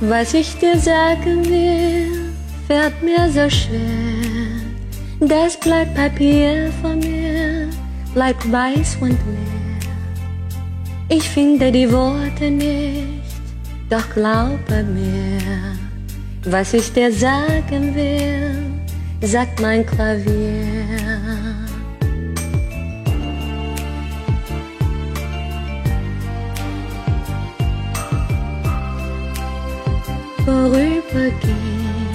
Was ich dir sagen will, fällt mir so schwer. Das Blatt Papier von mir bleibt weiß und leer. Ich finde die Worte nicht, doch glaube mir, was ich dir sagen will, sagt mein Klavier. Vorübergehen.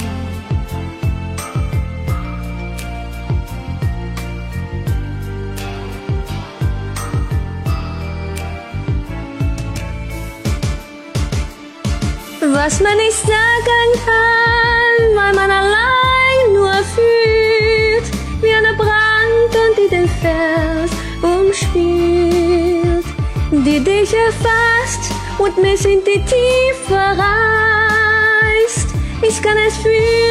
Was man nicht sagen kann, weil man allein nur fühlt, wie eine Brand und die den Vers umspielt, die dich erfasst und mich in die Tiefe reißt ich kann es fühlen,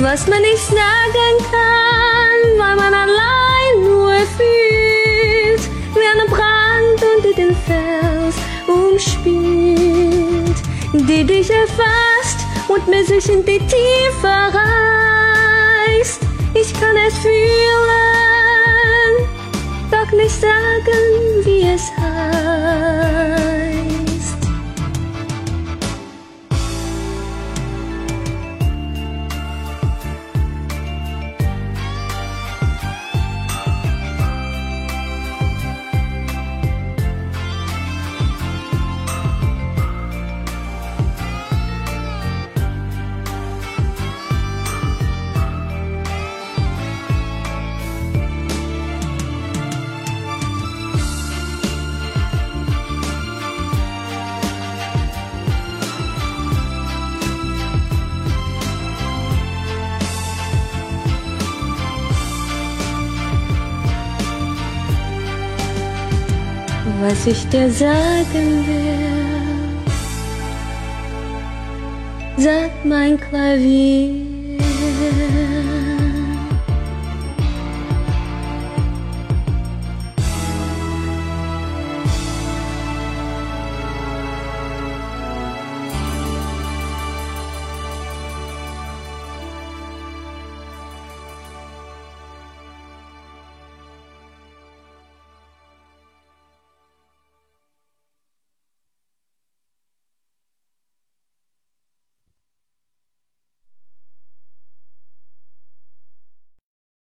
was man nicht sagen kann, weil man allein nur fühlt, wie eine Brand unter den Fels umspielt, die dich erfasst und mir sich in die Tiefe reißt. Ich kann es fühlen, doch nicht sagen, wie es heißt. Was ich dir sagen will, sagt mein Klavier.